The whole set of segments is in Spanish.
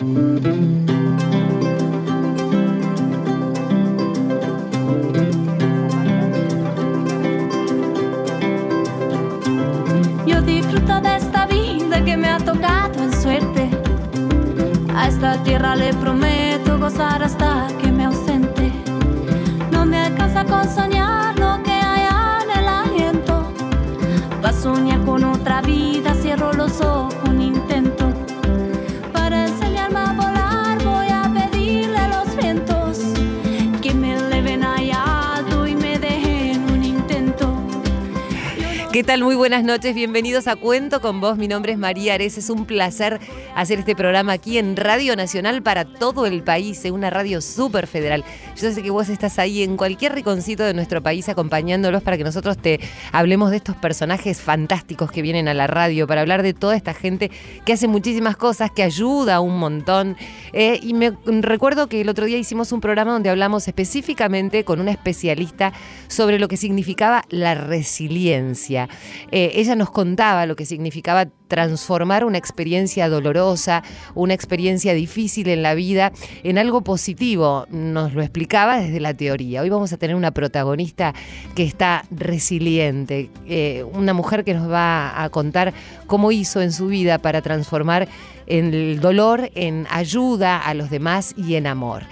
Yo ¿Qué tal? Muy buenas noches, bienvenidos a Cuento con vos. Mi nombre es María Ares, es un placer hacer este programa aquí en Radio Nacional para todo el país, en una radio súper federal. Yo sé que vos estás ahí en cualquier riconcito de nuestro país acompañándolos para que nosotros te hablemos de estos personajes fantásticos que vienen a la radio, para hablar de toda esta gente que hace muchísimas cosas, que ayuda un montón. Eh, y me recuerdo que el otro día hicimos un programa donde hablamos específicamente con una especialista sobre lo que significaba la resiliencia. Eh, ella nos contaba lo que significaba transformar una experiencia dolorosa, una experiencia difícil en la vida, en algo positivo. Nos lo explicaba desde la teoría. Hoy vamos a tener una protagonista que está resiliente, eh, una mujer que nos va a contar cómo hizo en su vida para transformar el dolor en ayuda a los demás y en amor.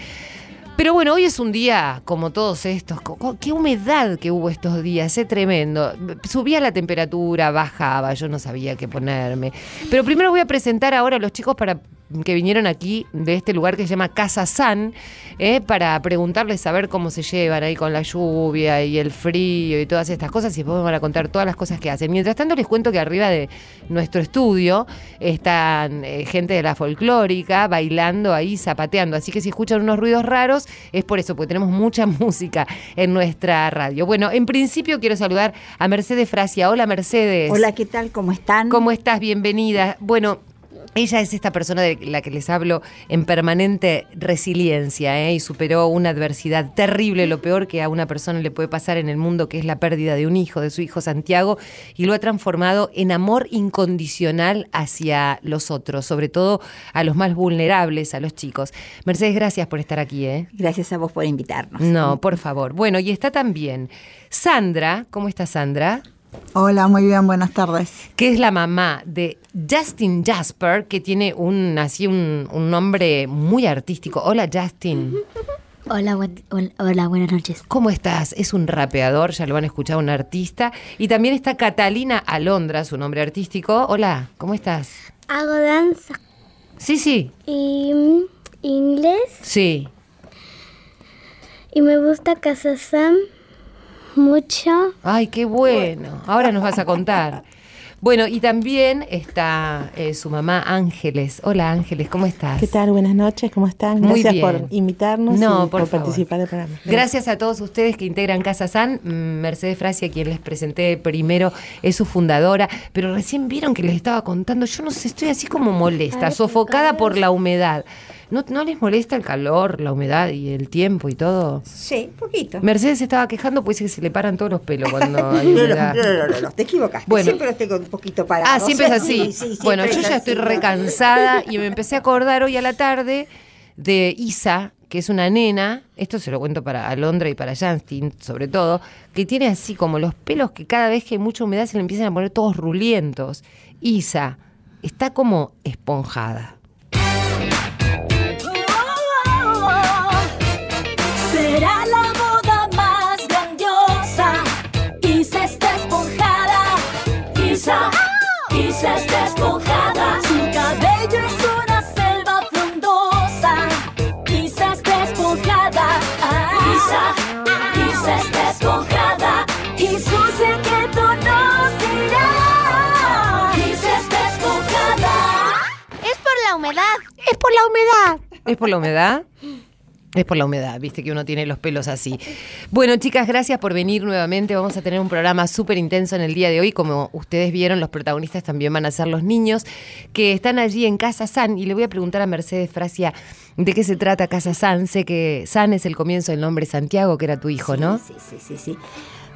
Pero bueno, hoy es un día como todos estos. Qué humedad que hubo estos días, es tremendo. Subía la temperatura, bajaba, yo no sabía qué ponerme. Pero primero voy a presentar ahora a los chicos para que vinieron aquí de este lugar que se llama Casa San, eh, para preguntarles a ver cómo se llevan ahí con la lluvia y el frío y todas estas cosas y después me van a contar todas las cosas que hacen. Mientras tanto les cuento que arriba de nuestro estudio están eh, gente de la folclórica bailando ahí, zapateando, así que si escuchan unos ruidos raros es por eso, porque tenemos mucha música en nuestra radio. Bueno, en principio quiero saludar a Mercedes Frasia. Hola Mercedes. Hola, ¿qué tal? ¿Cómo están? ¿Cómo estás? Bienvenida. Bueno, ella es esta persona de la que les hablo en permanente resiliencia ¿eh? y superó una adversidad terrible, lo peor que a una persona le puede pasar en el mundo, que es la pérdida de un hijo, de su hijo Santiago, y lo ha transformado en amor incondicional hacia los otros, sobre todo a los más vulnerables, a los chicos. Mercedes, gracias por estar aquí. ¿eh? Gracias a vos por invitarnos. No, por favor. Bueno, y está también Sandra. ¿Cómo está Sandra? Hola, muy bien, buenas tardes. que es la mamá de Justin Jasper, que tiene un así un, un nombre muy artístico. Hola Justin, Hola, buen- hol- hola, buenas noches. ¿cómo estás? Es un rapeador, ya lo han escuchado, un artista. Y también está Catalina Alondra, su nombre artístico. Hola, ¿cómo estás? Hago danza Sí, sí, y mm, inglés sí. y me gusta Casa Sam mucho. Ay, qué bueno. Ahora nos vas a contar. Bueno, y también está eh, su mamá Ángeles. Hola Ángeles, ¿cómo estás? ¿Qué tal? Buenas noches, ¿cómo están? Muy Gracias bien. por invitarnos No, y por por, favor. participar del programa. Gracias a todos ustedes que integran Casa San. Mm, Mercedes Frasia, quien les presenté primero, es su fundadora. Pero recién vieron que les estaba contando. Yo no sé, estoy así como molesta, sofocada por la humedad. ¿No, ¿No les molesta el calor, la humedad y el tiempo y todo? Sí, poquito. Mercedes se estaba quejando, pues que se le paran todos los pelos cuando hay No, no, no, no, no, no, te equivocaste. Bueno. Siempre los tengo un poquito parados. Ah, siempre es así. Sí, sí, siempre bueno, yo es ya así. estoy recansada y me empecé a acordar hoy a la tarde de Isa, que es una nena, esto se lo cuento para Alondra y para Justin, sobre todo, que tiene así como los pelos que cada vez que hay mucha humedad se le empiezan a poner todos rulientos. Isa está como esponjada. La humedad. ¿Es por la humedad? Es por la humedad, viste que uno tiene los pelos así. Bueno, chicas, gracias por venir nuevamente. Vamos a tener un programa súper intenso en el día de hoy. Como ustedes vieron, los protagonistas también van a ser los niños que están allí en Casa San. Y le voy a preguntar a Mercedes Frasia de qué se trata Casa San. Sé que San es el comienzo del nombre Santiago, que era tu hijo, ¿no? Sí, sí, sí, sí.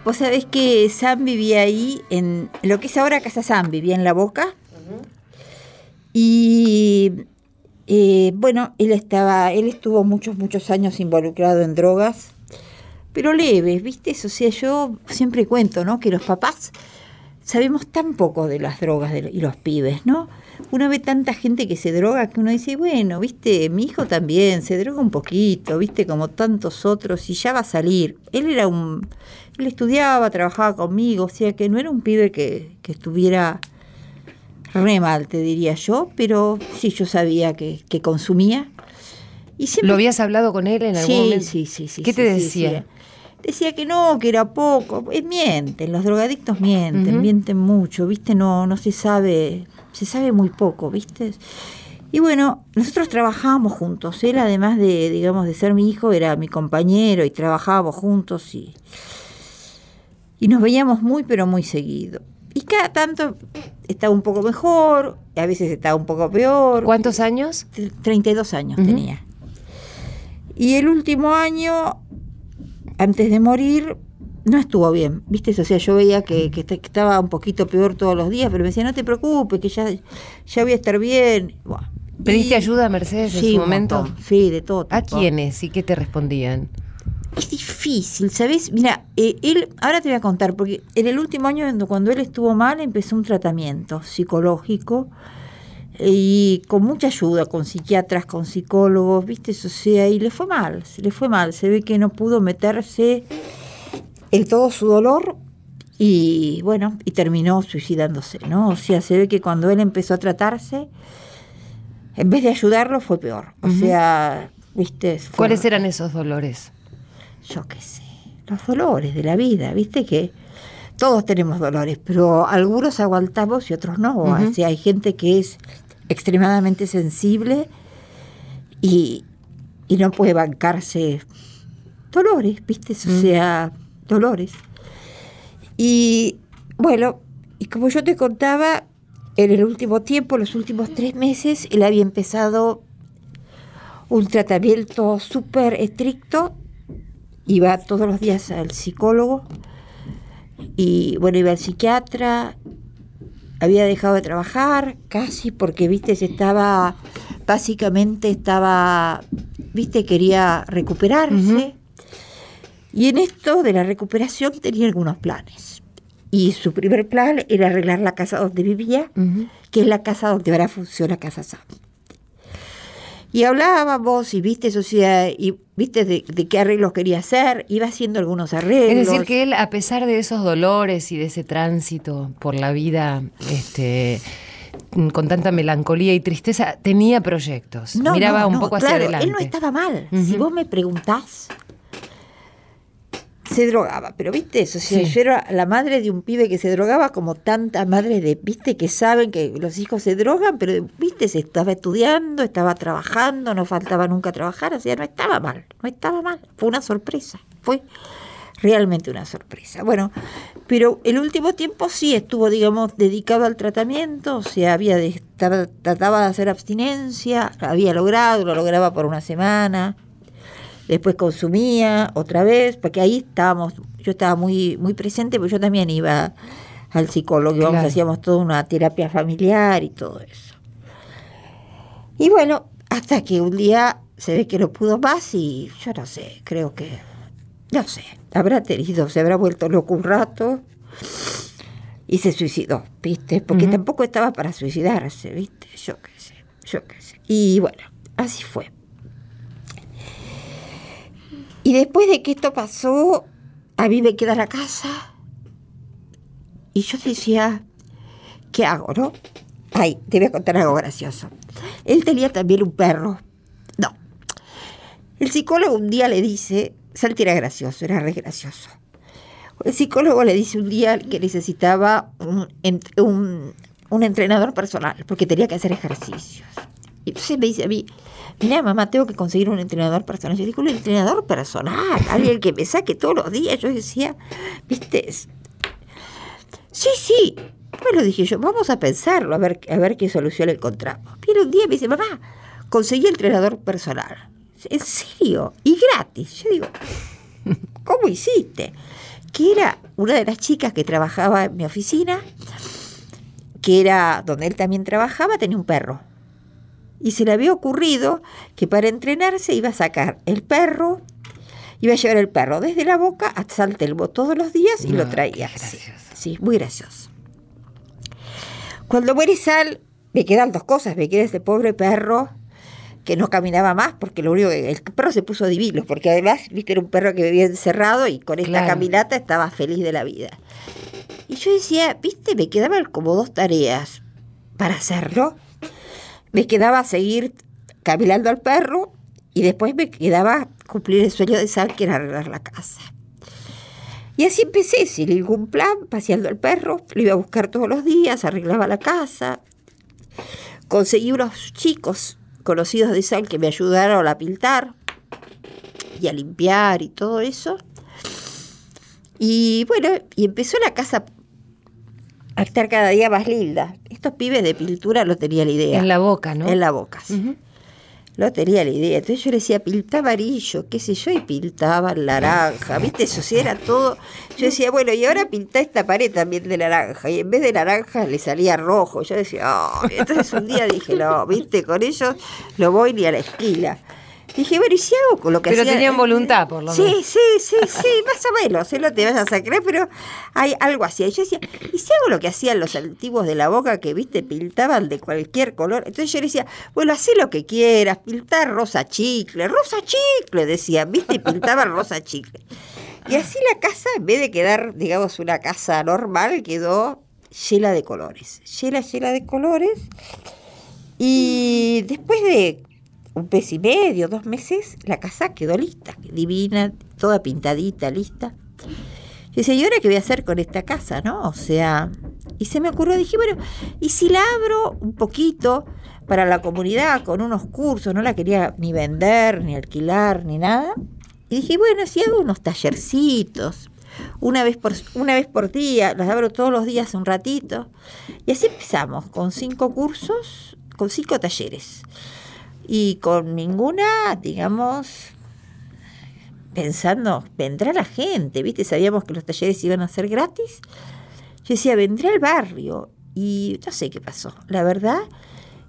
Vos sabés que Sam vivía ahí, en lo que es ahora Casa Sam, vivía en La Boca. Y Eh, bueno, él estaba, él estuvo muchos, muchos años involucrado en drogas, pero leves, ¿viste? O sea, yo siempre cuento, ¿no? Que los papás sabemos tan poco de las drogas y los pibes, ¿no? Uno ve tanta gente que se droga que uno dice, bueno, viste, mi hijo también se droga un poquito, viste, como tantos otros, y ya va a salir. Él era un, él estudiaba, trabajaba conmigo, o sea que no era un pibe que, que estuviera re mal, te diría yo, pero sí yo sabía que, que consumía. Y siempre, ¿Lo habías hablado con él en algún sí, momento? Sí, sí, sí. ¿Qué sí, te decía? Decía que no, que era poco. Eh, mienten, los drogadictos mienten, mienten mucho, ¿viste? No, no se sabe, se sabe muy poco, ¿viste? Y bueno, nosotros trabajábamos juntos. Él, además de, digamos, de ser mi hijo, era mi compañero y trabajábamos juntos y, y nos veíamos muy, pero muy seguido. Y cada tanto estaba un poco mejor, a veces estaba un poco peor. ¿Cuántos años? Tre- 32 años Ujú. tenía. Y el último año, antes de morir, no estuvo bien. ¿Viste? O sea, yo veía que, que est- que estaba un poquito peor todos los días, pero me decía, no te preocupes, que ya, ya voy a estar bien. ¿Pediste Y- ayuda a Mercedes en su momento? montón. Sí, de todo. ¿A quiénes y qué te respondían? Es difícil, ¿sabes? Mira, eh, él, ahora te voy a contar, porque en el último año, cuando- él estuvo mal, empezó un tratamiento psicológico y con mucha ayuda, con psiquiatras, con psicólogos, ¿viste? O sea, y le fue mal, se le fue mal. Se ve que no pudo meterse en todo su dolor y, bueno, y terminó suicidándose, ¿no? O sea, se ve que cuando él empezó a tratarse, en vez de ayudarlo, fue peor. O sea, ¿viste? Fue- ¿Cuáles eran esos dolores? Yo qué sé, los dolores de la vida, viste que todos tenemos dolores, pero algunos aguantamos y otros no. O sea, hay gente que es extremadamente sensible y, y no puede bancarse dolores, viste, o Mm. sea, dolores. Y bueno, y como yo te contaba, en el último tiempo, los últimos tres meses, él había empezado un tratamiento súper estricto iba todos los días al psicólogo y bueno, iba al psiquiatra, había dejado de trabajar casi porque, viste, se estaba, básicamente estaba, viste, quería recuperarse. Y en esto de la recuperación tenía algunos planes. Y su primer plan era arreglar la casa donde vivía, que es la casa donde ahora funciona Casa Sam. Y hablábamos y viste, o sea, y viste de, de qué arreglos quería hacer, iba haciendo algunos arreglos. Es decir, que él, a pesar de esos dolores y de ese tránsito por la vida, este con tanta melancolía y tristeza, tenía proyectos. No, Miraba no, un no, poco hacia claro, adelante. Él no estaba mal. Si vos me preguntás, se drogaba, pero viste eso, Sí. yo era la madre de un pibe que se drogaba como tantas madres de, viste, que saben que los hijos se drogan, pero viste, se estaba estudiando, estaba trabajando, no faltaba nunca trabajar, o sea, no estaba mal, no estaba mal, fue una sorpresa, fue realmente una sorpresa. Bueno, pero el último tiempo sí estuvo, digamos, dedicado al tratamiento, o sea, había de, trataba de hacer abstinencia, había logrado, lo lograba por una semana, después consumía otra vez, porque ahí estábamos, yo estaba muy, muy presente, porque yo también iba al psicólogo, íbamos, hacíamos toda una terapia familiar y todo eso. Y bueno, hasta que un día se ve que no pudo más y yo no sé, creo que, no sé, habrá tenido, se habrá vuelto loco un rato y se suicidó, ¿viste? Porque tampoco estaba para suicidarse, ¿viste? Yo qué sé, yo qué sé. Y bueno, así fue. Y después de que esto pasó, a mí me queda la casa y yo decía, ¿qué hago, no? Ay, te voy a contar algo gracioso. Él tenía también un perro. No. El psicólogo un día le dice, Santi era gracioso, era re gracioso. El psicólogo le dice un día que necesitaba un, un- un entrenador personal porque tenía que hacer ejercicios. Y entonces me dice a mí, mira mamá, tengo que conseguir un entrenador personal. Yo digo, un entrenador personal, alguien que me saque todos los días. Yo decía, viste, sí, sí. Bueno, dije yo, vamos a pensarlo, a ver, a ver qué solución encontramos. Pero un día me dice, mamá, conseguí entrenador personal. ¿En serio? Y gratis. Yo digo, ¿cómo hiciste? Que era una de las chicas que trabajaba en mi oficina, que era donde él también trabajaba, tenía un perro. Y se le había ocurrido que para entrenarse iba a sacar el perro, iba a llevar el perro desde la boca hasta Telmo todos los días y No, lo qué traía. Sí, sí, muy gracioso. Cuando muere Sal, me quedan dos cosas. Me queda ese pobre perro que no caminaba más porque lo único que el perro se puso divino porque además viste era un perro que vivía encerrado y con esta Claro. caminata estaba feliz de la vida y yo decía viste me quedaban como dos tareas para hacerlo me quedaba seguir caminando al perro y después me quedaba cumplir el sueño de que era arreglar la casa y así empecé, sin ningún plan, paseando al perro, lo iba a buscar todos los días, arreglaba la casa, conseguí unos chicos conocidos de Sal que me ayudaron a pintar y a limpiar y todo eso. Y bueno, y empezó la casa a estar cada día más linda. Estos pibes de pintura lo tenía la idea. En la boca, ¿no? En la boca, sí. Lo tenía la idea. Entonces yo le decía, pinta amarillo, qué sé yo, y pintaba naranja. ¿Viste? Eso sí era todo. Yo decía, bueno, y ahora pinta esta pared también de naranja. Y en vez de naranja le salía rojo. Yo decía, oh. Entonces un día dije, no, ¿viste? Con ellos no voy ni a la esquila. Dije, bueno, ¿y si hago con lo que Pero hacía? tenían voluntad, por lo Sí, menos. sí, sí, sí, más o menos, no te vayas a creer, pero hay algo así. Y Yo decía, ¿y si hago lo que hacían los antiguos de la boca que, viste, pintaban de cualquier color? Entonces yo le decía, bueno, haz lo que quieras, pintar rosa chicle, rosa chicle, decían, viste, pintaban rosa chicle. Y así la casa, en vez de quedar, digamos, una casa normal, quedó llena de colores, llena, llena de colores. Y después de un mes y medio, dos meses, la casa quedó lista, divina, toda pintadita, lista. Yo decía, ¿y ahora qué voy a hacer con esta casa, no? O sea, y se me ocurrió, dije, bueno, ¿y si la abro un poquito para la comunidad con unos cursos? No la quería ni vender, ni alquilar, ni nada. Y dije, bueno, si hago unos tallercitos, una vez por, una vez por día, los abro todos los días un ratito. Y así empezamos, con cinco cursos, con cinco talleres. Y con ninguna, digamos, pensando, vendrá la gente, ¿viste? Sabíamos que los talleres iban a ser gratis. Yo decía, vendrá el barrio. Y no sé qué pasó. La verdad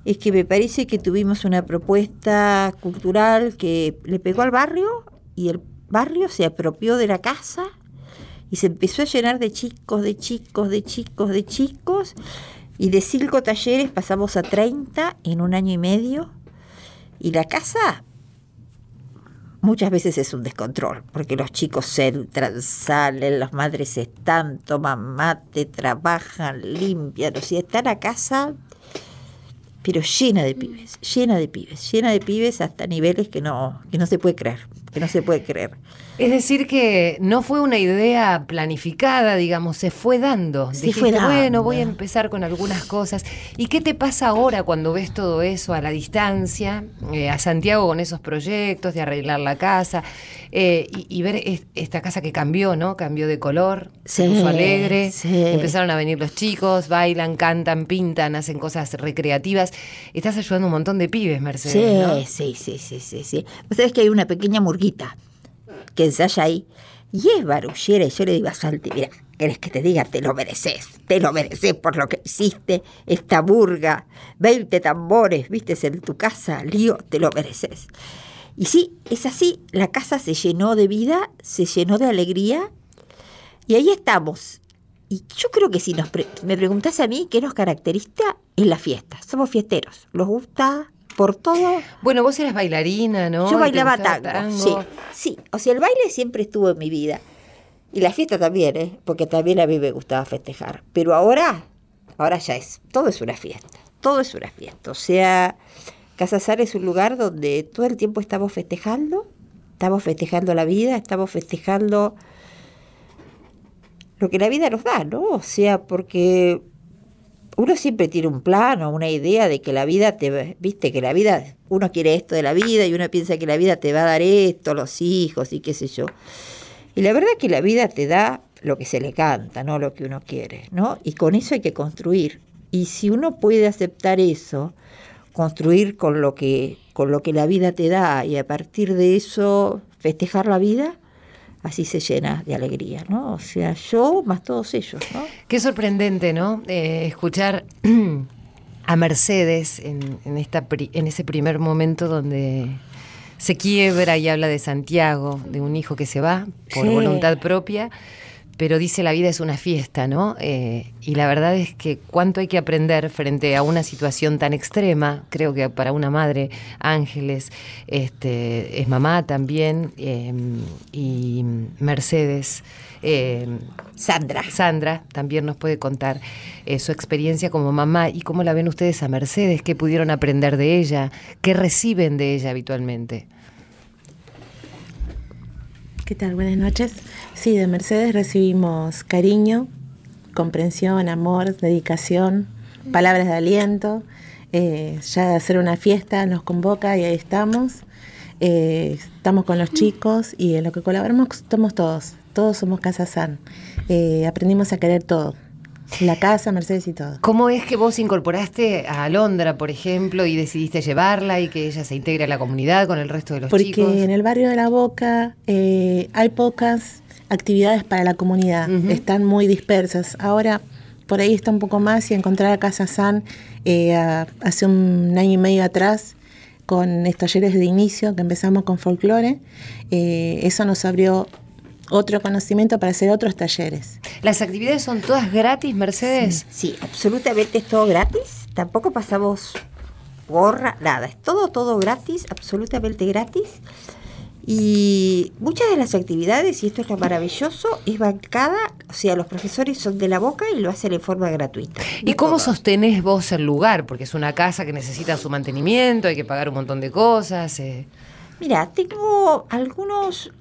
es que me parece que tuvimos una propuesta cultural que le pegó al barrio y el barrio se apropió de la casa y se empezó a llenar de chicos, de chicos, de chicos, de chicos. Y de cinco talleres pasamos a 30 en un año y medio. Y la casa muchas veces es un descontrol, porque los chicos entran, salen, las madres están, toman mate, trabajan, limpian, o sea, está la casa, pero llena de pibes, llena de pibes, llena de pibes hasta niveles que no, que no se puede creer, que no se puede creer. Es decir, que no fue una idea planificada, digamos, se fue dando. Dijiste, fue dando. bueno, voy a empezar con algunas cosas. ¿Y qué te pasa ahora cuando ves todo eso a la distancia, eh, a Santiago con esos proyectos de arreglar la casa eh, y, y ver es- esta casa que cambió, ¿no? Cambió de color, se Sí, puso alegre, sí. empezaron a venir los chicos, bailan, cantan, pintan, hacen cosas recreativas. Estás ayudando a un montón de pibes, Mercedes, Sí, ¿no? sí, sí, sí, sí, sí. Vos sabés que hay una pequeña murguita que ensaya ahí y es barullera y yo le digo a Santi, mira, ¿querés que te diga? Te lo mereces, te lo mereces por lo que hiciste, esta burga, 20 tambores, vistes en tu casa, lío, te lo mereces. Y sí, es así, la casa se llenó de vida, se llenó de alegría y ahí estamos. Y yo creo que si nos pre- me preguntás a mí qué nos caracteriza, es la fiesta. Somos fiesteros, nos gusta por todo. Bueno, vos eras bailarina, ¿no? Yo bailaba tango, sí, sí. O sea, el baile siempre estuvo en mi vida. Y la fiesta también, ¿eh? Porque también a mí me gustaba festejar. Pero ahora, ahora ya es, todo es una fiesta. Todo es una fiesta. O sea, Casa Sara es un lugar donde todo el tiempo estamos festejando. Estamos festejando la vida, estamos festejando lo que la vida nos da, ¿no? O sea, porque uno siempre tiene un plan o una idea de que la vida te, viste, que la vida, uno quiere esto de la vida y uno piensa que la vida te va a dar esto, los hijos y qué sé yo. Y la verdad es que la vida te da lo que se le canta, no lo que uno quiere, ¿no? Y con eso hay que construir. Y si uno puede aceptar eso, construir con lo que con lo que la vida te da y a partir de eso festejar la vida, así se llena de alegría, ¿no? O sea, yo más todos ellos, ¿no? Qué sorprendente, ¿no? Eh, escuchar a Mercedes en, en esta en ese primer momento donde se quiebra y habla de Santiago, de un hijo que se va por voluntad propia, pero dice la vida es una fiesta, ¿no? Eh, y la verdad es que cuánto hay que aprender frente a una situación tan extrema, creo que para una madre, Ángeles, este, es mamá también, eh, y Mercedes. Eh, Sandra. Sandra también nos puede contar su experiencia como mamá y cómo la ven ustedes a Mercedes, qué pudieron aprender de ella, qué reciben de ella habitualmente. ¿Qué tal? Buenas noches. Sí, de Mercedes recibimos cariño, comprensión, amor, dedicación, palabras de aliento. Eh, ya de hacer una fiesta nos convoca y ahí estamos. Eh, estamos con los chicos y en lo que colaboramos estamos todos. Todos somos Casa San. Eh, aprendimos a querer todo. La casa, Mercedes y todo. ¿Cómo es que vos incorporaste a Alondra, por ejemplo, y decidiste llevarla y que ella se integre a la comunidad con el resto de los chicos? Porque en el barrio de La Boca hay pocas actividades para la comunidad, están muy dispersas. Ahora por ahí está un poco más y encontrar a Casa San eh, hace un año y medio atrás con talleres de inicio que empezamos con folclore, eh, eso nos abrió otro conocimiento para hacer otros talleres. ¿Las actividades son todas gratis, Mercedes? Sí, absolutamente es todo gratis. Tampoco pasamos gorra, nada. Es todo, todo gratis, absolutamente gratis. Y muchas de las actividades, y esto es lo maravilloso, es bancada, o sea, los profesores son de la boca y lo hacen en forma gratuita. ¿Y cómo sostenés vos el lugar? Porque es una casa que necesita su mantenimiento, hay que pagar un montón de cosas. Eh. Mira, tengo algunos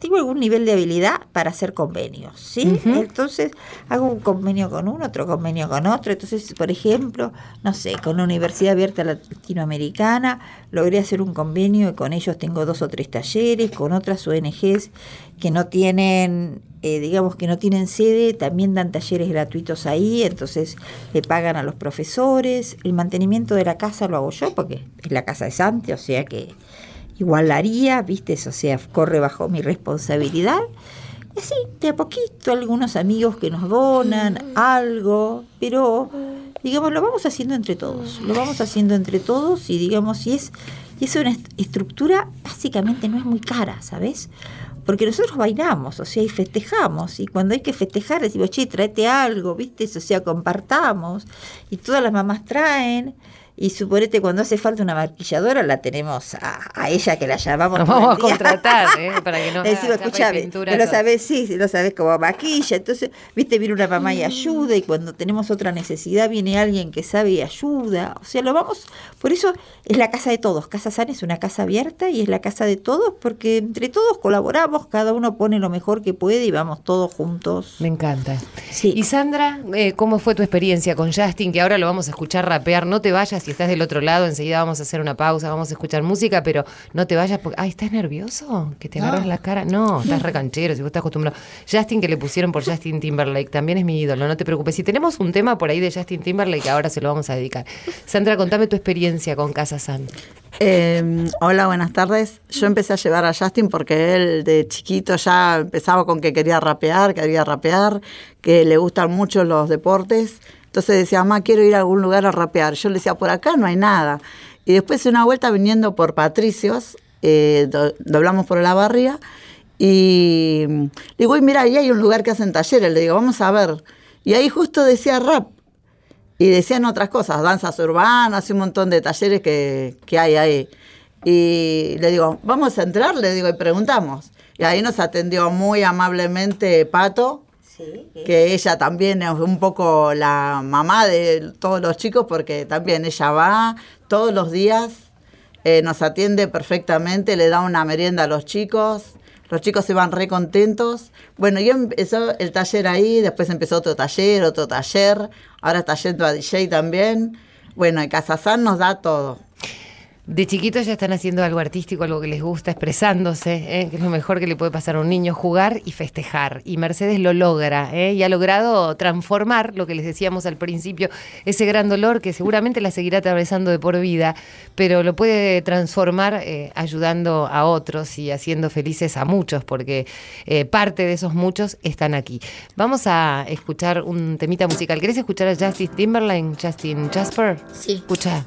tengo algún nivel de habilidad para hacer convenios, ¿sí? Entonces hago un convenio con uno, otro convenio con otro. Entonces, por ejemplo, no sé, con la Universidad Abierta Latinoamericana logré hacer un convenio y con ellos tengo dos o tres talleres, con otras ONGs que no tienen, eh, digamos que no tienen sede, también dan talleres gratuitos ahí, entonces le pagan a los profesores. El mantenimiento de la casa lo hago yo porque es la casa de Santi, o sea que igual la haría, ¿viste? O sea, corre bajo mi responsabilidad. Y así, de a poquito, algunos amigos que nos donan algo, pero digamos, lo vamos haciendo entre todos, lo vamos haciendo entre todos y digamos, y es, y es una estructura básicamente no es muy cara, ¿sabes? Porque nosotros bailamos, o sea, y festejamos, y cuando hay que festejar decimos, che, tráete algo, ¿viste? O sea, compartamos, y todas las mamás traen, y suponete cuando hace falta una maquilladora la tenemos a, ella que la llamamos. Nos vamos a contratar, ¿eh? Para que no decimos, escúchame, lo sabes, sí, lo sabes como maquilla. Entonces, viste, viene una mamá y ayuda, y cuando tenemos otra necesidad viene alguien que sabe y ayuda. O sea, lo vamos, por eso es la casa de todos. Casa San es una casa abierta y es la casa de todos, porque entre todos colaboramos, cada uno pone lo mejor que puede y vamos todos juntos. Me encanta. Sí. Y Sandra, eh, ¿cómo fue tu experiencia con Justin? Que ahora lo vamos a escuchar rapear. No te vayas estás del otro lado, enseguida vamos a hacer una pausa, vamos a escuchar música, pero no te vayas porque, ay, ¿estás nervioso? Que te agarras la cara. No, estás recanchero, si vos estás acostumbrado. Justin, que le pusieron por Justin Timberlake, también es mi ídolo, no te preocupes. Si tenemos un tema por ahí de Justin Timberlake, ahora se lo vamos a dedicar. Sandra, contame tu experiencia con Casa San. Em, hola, buenas tardes. Yo empecé a llevar a Justin porque él de chiquito ya empezaba con que quería rapear, quería rapear, que le gustan mucho los deportes entonces decía, mamá, quiero ir a algún lugar a rapear. Yo le decía, por acá no hay nada. Y después una vuelta viniendo por Patricios, eh, doblamos por la barría, y le digo, mira, ahí hay un lugar que hacen talleres. Le digo, vamos a ver. Y ahí justo decía rap. Y decían otras cosas, danzas urbanas y un montón de talleres que, que hay ahí. Y le digo, vamos a entrar, le digo, y preguntamos. Y ahí nos atendió muy amablemente Pato, que ella también es un poco la mamá de todos los chicos porque también ella va todos los días, eh, nos atiende perfectamente, le da una merienda a los chicos, los chicos se van re contentos. Bueno, y empezó el taller ahí, después empezó otro taller, otro taller, ahora está yendo a DJ también. Bueno, y Casazán nos da todo. De chiquitos ya están haciendo algo artístico, algo que les gusta, expresándose, ¿eh? que es lo mejor que le puede pasar a un niño, jugar y festejar. Y Mercedes lo logra ¿eh? y ha logrado transformar lo que les decíamos al principio, ese gran dolor que seguramente la seguirá atravesando de por vida, pero lo puede transformar eh, ayudando a otros y haciendo felices a muchos, porque eh, parte de esos muchos están aquí. Vamos a escuchar un temita musical. ¿Querés escuchar a Justin Timberlake, Justin Jasper? Sí. Escucha.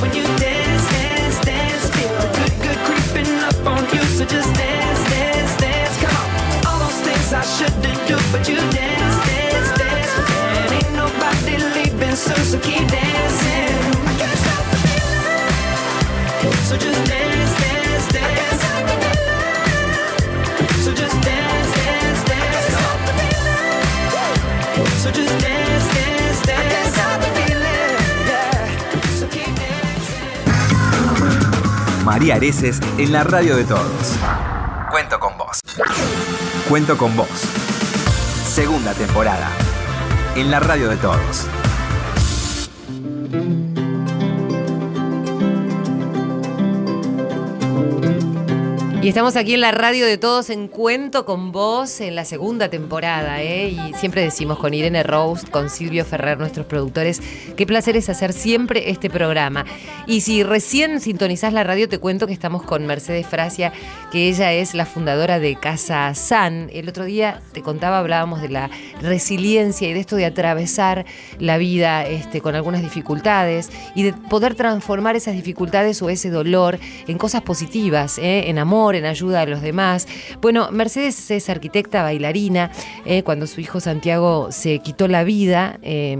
when you Areces en la radio de todos. Cuento con vos. Cuento con vos. Segunda temporada. En la radio de todos. Y estamos aquí en la radio de todos en Cuento con Vos en la segunda temporada, ¿eh? Y siempre decimos con Irene Roast, con Silvio Ferrer, nuestros productores, qué placer es hacer siempre este programa. Y si recién sintonizás la radio, te cuento que estamos con Mercedes Fracia, que ella es la fundadora de Casa San. El otro día te contaba, hablábamos de la resiliencia y de esto de atravesar la vida este, con algunas dificultades y de poder transformar esas dificultades o ese dolor en cosas positivas, ¿eh? en amor, en ayuda a los demás. Bueno, Mercedes es arquitecta, bailarina. eh, cuando su hijo Santiago se quitó la vida, eh,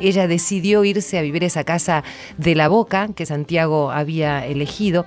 ella decidió irse a vivir esa casa de la Boca que Santiago había elegido.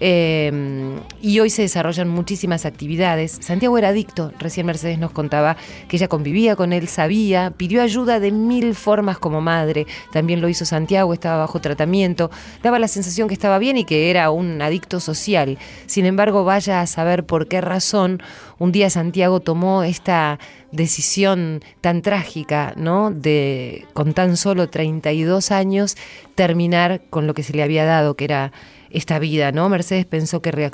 Eh, y hoy se desarrollan muchísimas actividades. Santiago era adicto, recién Mercedes nos contaba que ella convivía con él, sabía, pidió ayuda de mil formas como madre, también lo hizo Santiago, estaba bajo tratamiento, daba la sensación que estaba bien y que era un adicto social. Sin embargo, vaya a saber por qué razón un día Santiago tomó esta decisión tan trágica, ¿no? De con tan solo 32 años terminar con lo que se le había dado, que era esta vida, ¿no? Mercedes pensó que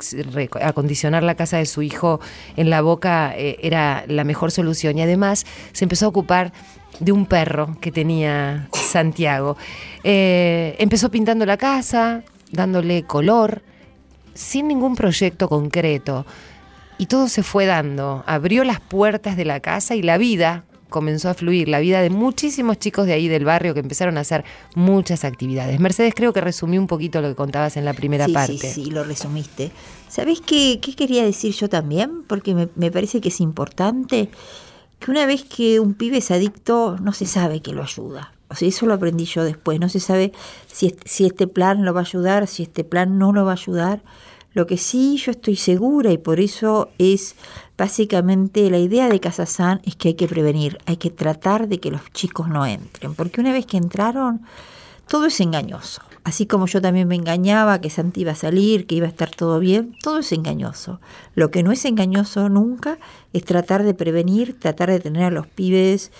acondicionar la casa de su hijo en la boca eh, era la mejor solución y además se empezó a ocupar de un perro que tenía Santiago. Eh, empezó pintando la casa, dándole color, sin ningún proyecto concreto. y todo se fue dando. Abrió las puertas de la casa y la vida comenzó a fluir, la vida de muchísimos chicos de ahí del barrio que empezaron a hacer muchas actividades. Mercedes, creo que resumí un poquito lo que contabas en la primera sí, parte. Sí, sí, lo resumiste. ¿Sabés qué, qué quería decir yo también? Porque me, me parece que es importante que una vez que un pibe es adicto, no se sabe que lo ayuda. O sea, eso lo aprendí yo después. No se sabe si, si este plan lo va a ayudar, si este plan no lo va a ayudar. Lo que sí yo estoy segura y por eso es básicamente la idea de Casa San es que hay que prevenir, hay que tratar de que los chicos no entren, porque una vez que entraron, todo es engañoso. Así como yo también me engañaba que Santi iba a salir, que iba a estar todo bien, todo es engañoso. Lo que no es engañoso nunca es tratar de prevenir, tratar de tener a los pibes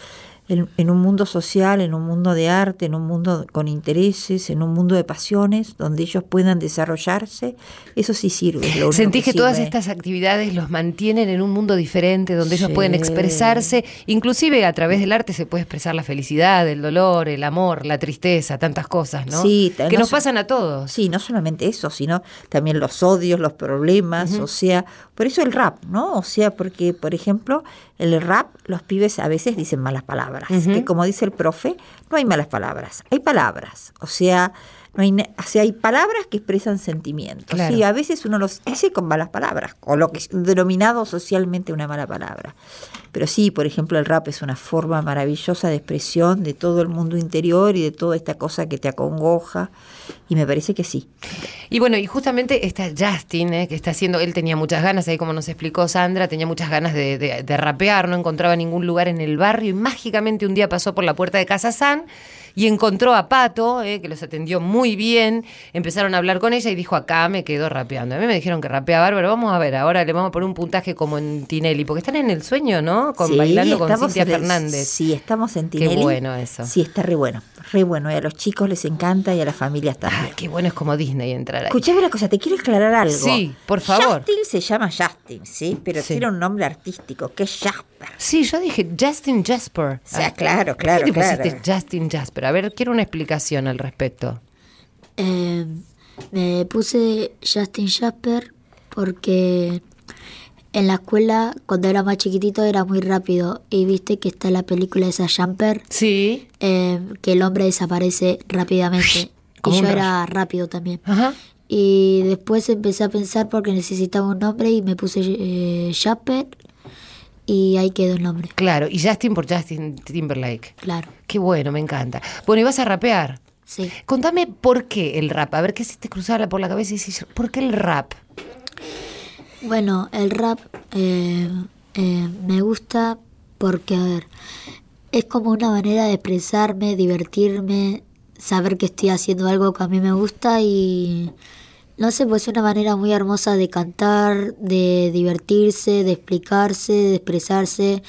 en, en un mundo social, en un mundo de arte, en un mundo con intereses, en un mundo de pasiones, donde ellos puedan desarrollarse. Eso sí sirve. es lo Sentís que, todas estas actividades los mantienen en un mundo diferente, donde ellos pueden expresarse, inclusive a través del arte se puede expresar la felicidad, el dolor, el amor, la tristeza, tantas cosas, ¿no? Sí, que no nos pasan a todos. Sí, no solamente eso, sino también los odios, los problemas, o sea, por eso el rap, ¿no? O sea, porque, por ejemplo, el rap, los pibes a veces dicen malas palabras, que como dice el profe, no hay malas palabras, hay palabras, o sea, hay, o sea, hay palabras que expresan sentimientos. Claro. Sí, a veces uno los dice con malas palabras, o lo que es denominado socialmente una mala palabra. Pero sí, por ejemplo, el rap es una forma maravillosa de expresión de todo el mundo interior y de toda esta cosa que te acongoja. Y me parece que sí. Y bueno, y justamente está Justin, eh, que está haciendo, él tenía muchas ganas, ahí como nos explicó Sandra, tenía muchas ganas de, de- de rapear, no encontraba ningún lugar en el barrio y mágicamente un día pasó por la puerta de Casa San y encontró a Pato, eh, que los atendió muy bien, empezaron a hablar con ella y dijo, acá me quedo rapeando. A mí me dijeron que rapea bárbaro, vamos a ver, ahora le vamos a poner un puntaje como en Tinelli, porque están en el sueño, ¿no? Con, Sí, bailando con Cintia el- Fernández. Sí, estamos en Qué Tinelli. bueno eso. Sí, está re bueno. Re bueno. Y a los chicos les encanta y a las familias también. qué bueno es como Disney entrar ahí. Escuchame una cosa, te quiero aclarar algo. Sí, por favor. Justin se llama Justin, ¿sí? Pero Sí. tiene un nombre artístico, que es Jasper. Sí, yo dije Justin Jasper. O sea, Ah, claro, ¿por claro, ¿Qué te claro. pusiste Justin Jasper? A ver, quiero una explicación al respecto. Eh, me puse Justin Jasper porque en la escuela, cuando era más chiquitito, era muy rápido. Y viste que está la película esa Jumper, Sí. eh, que el hombre desaparece rápidamente. Y yo era rápido también. Ajá. Y después empecé a pensar porque necesitaba un nombre y me puse eh, Jasper y ahí quedó el nombre. Claro, y Justin por Justin Timberlake. Claro, Qué bueno, me encanta. Bueno, y vas a rapear. sí. Contame por qué el rap. A ver qué se te cruzaba por la cabeza y decís, ¿por qué el rap? Bueno, el rap eh, eh, me gusta porque, a ver, es como una manera de expresarme, divertirme, saber que estoy haciendo algo que a mí me gusta y, no sé, pues es una manera muy hermosa de cantar, de divertirse, de explicarse, de expresarse.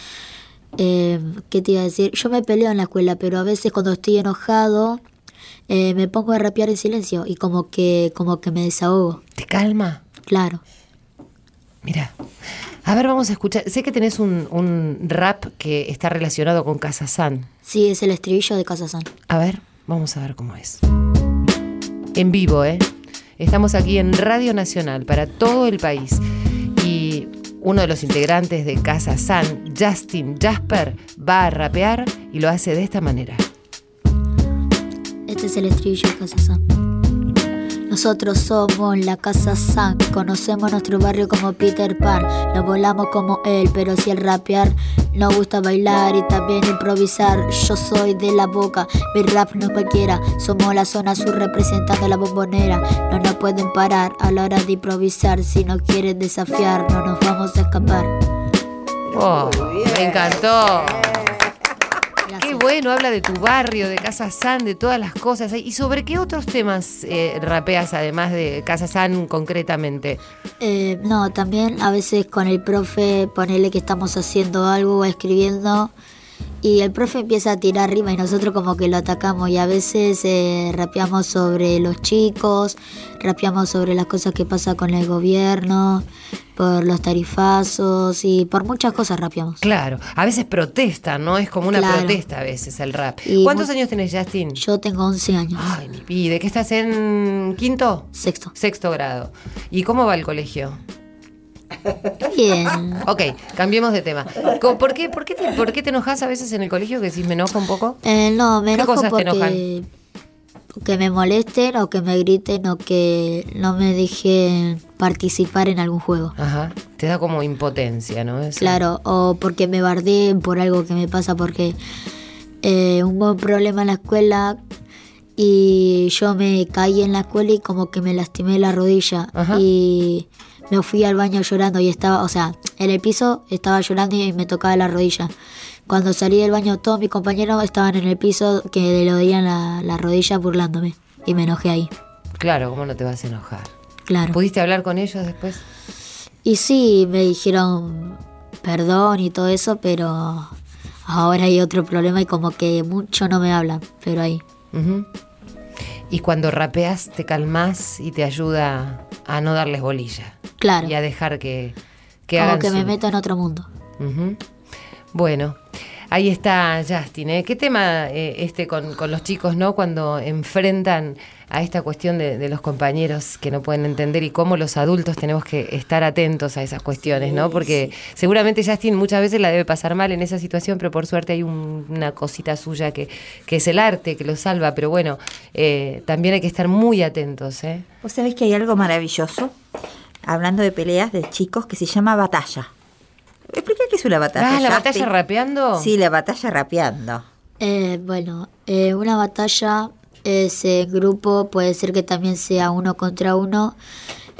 Eh, ¿Qué te iba a decir? Yo me peleo en la escuela, pero a veces cuando estoy enojado eh, me pongo a rapear en silencio y como que, como que me desahogo, ¿Te calma? claro. Mira. A ver, vamos a escuchar. Sé que tenés un, un rap que está relacionado con Casa San. Sí, es el estribillo de Casa San. A ver, vamos a ver cómo es. En vivo, ¿eh? Estamos aquí en Radio Nacional para todo el país. Y uno de los integrantes de Casa San, Justin Jasper, va a rapear y lo hace de esta manera. Este es el estribillo de Casa San. Nosotros somos la Casa San, conocemos nuestro barrio como Peter Pan, lo volamos como él, pero si el rapear nos gusta bailar y también improvisar. Yo soy de la boca, mi rap no es cualquiera, somos la zona sur representando la bombonera. No nos pueden parar a la hora de improvisar, si no quieren desafiar, no nos vamos a escapar. Oh, me encantó. Bueno, habla de tu barrio, de Casa San, de todas las cosas. ¿Y sobre qué otros temas eh, rapeas además de Casa San concretamente? Eh, no, también a veces con el profe ponerle que estamos haciendo algo o escribiendo y el profe empieza a tirar rima y nosotros como que lo atacamos y a veces eh, rapeamos sobre los chicos, rapeamos sobre las cosas que pasa con el gobierno, por los tarifazos y por muchas cosas rapeamos. Claro, a veces protesta, ¿no? Es como una Claro. protesta a veces el rap. Y ¿Cuántos años tenés, Justin? Yo tengo 11 años, Ay, mi vida, ¿qué estás en quinto? sexto. Sexto grado. ¿Y cómo va el colegio? Bien. Ok, cambiemos de tema. ¿Por qué, por, qué te, ¿Por qué te enojas a veces en el colegio que decís me enoja un poco? Eh, no, me ¿Qué enojo cosas te porque que me molesten o que me griten o que no me dejen participar en algún juego. Ajá, te da como impotencia, ¿no? Eso. Claro, o porque me bardeen por algo que me pasa, porque eh, hubo un problema en la escuela y yo me caí en la escuela y como que me lastimé la rodilla Ajá. y me fui al baño llorando y estaba, o sea, en el piso estaba llorando y me tocaba la rodilla. Cuando salí del baño todos mis compañeros estaban en el piso que le odian la, la rodilla burlándome y me enojé ahí, Claro, ¿cómo no te vas a enojar? claro. ¿Pudiste hablar con ellos después? Y sí, me dijeron perdón y todo eso, pero ahora hay otro problema y como que mucho no me hablan, pero ahí. Y cuando rapeas te calmas y te ayuda a no darles bolilla. Claro. Y a dejar que, que como hagan que me su- meto en otro mundo. Ujú. Bueno, ahí está Justin. ¿eh? ¿Qué tema eh, este con, con los chicos, no? Cuando enfrentan a esta cuestión de, de los compañeros que no pueden entender y cómo los adultos tenemos que estar atentos a esas cuestiones, ¿no? Porque seguramente Justin muchas veces la debe pasar mal en esa situación, pero por suerte hay un- una cosita suya que, que es el arte, que lo salva. Pero bueno, eh, también hay que estar muy atentos, ¿eh? Vos sabés que hay algo maravilloso, hablando de peleas de chicos, que se llama batalla. Explica qué es una batalla. Ah, la Justin. batalla rapeando. Sí, la batalla rapeando. Eh, bueno, eh, una batalla es en grupo, puede ser que también sea uno contra uno,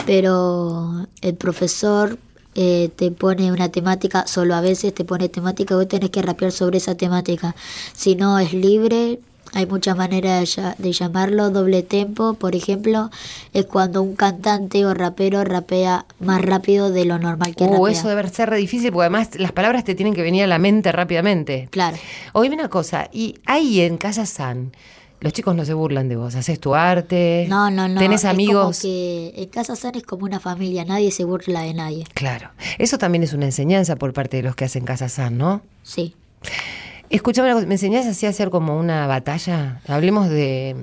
pero el profesor eh, te pone una temática, solo a veces te pone temática, vos tenés que rapear sobre esa temática. Si no, es libre. Hay muchas maneras de, lla- de llamarlo. Doble tempo, por ejemplo, es cuando un cantante o rapero rapea más rápido de lo normal que Uh, rapea. eso debe ser re difícil porque además las palabras te tienen que venir a la mente rápidamente. Claro. Oíme una cosa, y ahí en Casa San, los chicos no se burlan de vos, haces tu arte, No, no, no. tenés es amigos. Como que en Casa San es como una familia, nadie se burla de nadie. Claro, eso también es una enseñanza por parte de los que hacen Casa San, ¿no? Sí. Escuchame una cosa, ¿me enseñás así a hacer como una batalla? Hablemos de